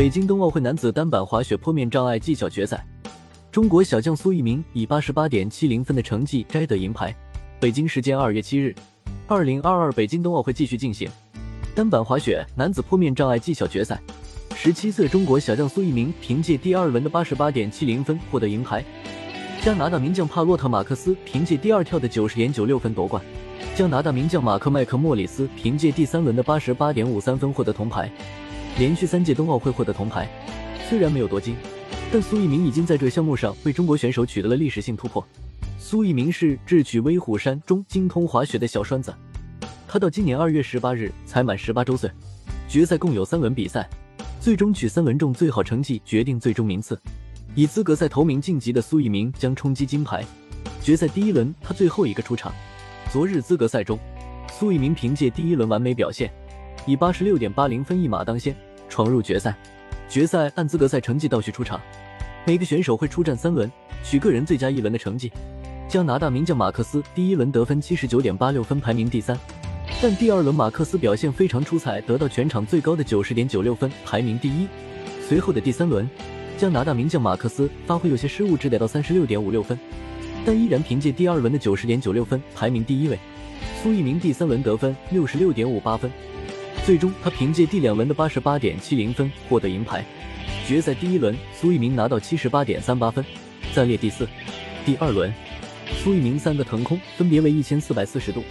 北京冬奥会男子单板滑雪坡面障碍技巧决赛，中国小将苏翊鸣以八十八点七零分的成绩摘得银牌。北京时间二月七日，二零二二北京冬奥会继续进行单板滑雪男子坡面障碍技巧决赛。十七岁中国小将苏翊鸣凭借第二轮的八十八点七零分获得银牌，加拿大名将帕洛特马克斯凭借第二跳的九十点九六分夺冠，加拿大名将马克麦克莫里斯凭借第三轮的八十八点五三分获得铜牌。连续三届冬奥会获得铜牌，虽然没有夺金，但苏翊鸣已经在这个项目上为中国选手取得了历史性突破。苏翊鸣是智取威虎山中精通滑雪的小栓子，他到今年二月十八日才满十八周岁。决赛共有三轮比赛，最终取三轮中最好成绩决定最终名次。以资格赛头名晋级的苏翊鸣将冲击金牌。决赛第一轮他最后一个出场。昨日资格赛中，苏翊鸣凭借第一轮完美表现。以八十六点八零分一马当先，闯入决赛。决赛按资格赛成绩倒序出场，每个选手会出战三轮，取个人最佳一轮的成绩。加拿大名将马克思第一轮得分七十九点八六分，排名第三。但第二轮马克思表现非常出彩，得到全场最高的九十点九六分，排名第一。随后的第三轮，加拿大名将马克思发挥有些失误，只得到三十六点五六分，但依然凭借第二轮的九十点九六分排名第一位。苏翊鸣第三轮得分六十六点五八分。最终，他凭借第两轮的八十八点七零分获得银牌。决赛第一轮，苏翊鸣拿到七十八点三八分，暂列第四。第二轮，苏翊鸣三个腾空分别为一千四百四十度、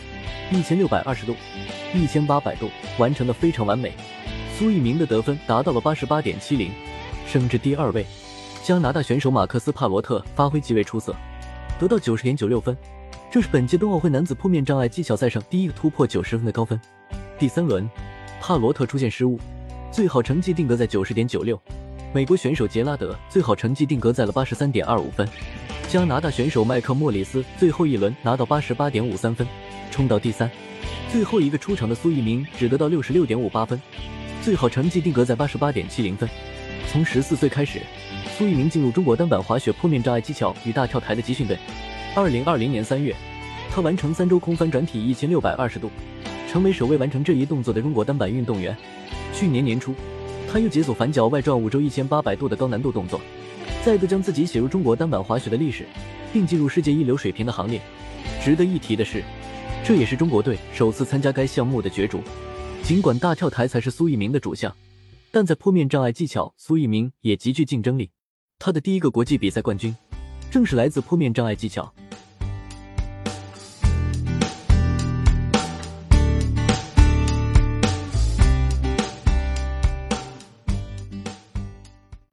一千六百二十度、一千八百度，完成的非常完美。苏翊鸣的得分达到了八十八点七零，升至第二位。加拿大选手马克思·帕罗特发挥极为出色，得到九十点九六分，这是本届冬奥会男子扑面障碍技巧赛上第一个突破九十分的高分。第三轮。帕罗特出现失误，最好成绩定格在九十点九六。美国选手杰拉德最好成绩定格在了八十三点二五分。加拿大选手麦克莫里斯最后一轮拿到八十八点五三分，冲到第三。最后一个出场的苏翊鸣只得到六十六点五八分，最好成绩定格在八十八点七零分。从十四岁开始，苏翊鸣进入中国单板滑雪坡面障碍技巧与大跳台的集训队。二零二零年三月，他完成三周空翻转体一千六百二十度。成为首位完成这一动作的中国单板运动员。去年年初，他又解锁反脚外转五周一千八百度的高难度动作，再度将自己写入中国单板滑雪的历史，并进入世界一流水平的行列。值得一提的是，这也是中国队首次参加该项目的角逐。尽管大跳台才是苏翊鸣的主项，但在坡面障碍技巧，苏翊鸣也极具竞争力。他的第一个国际比赛冠军，正是来自坡面障碍技巧。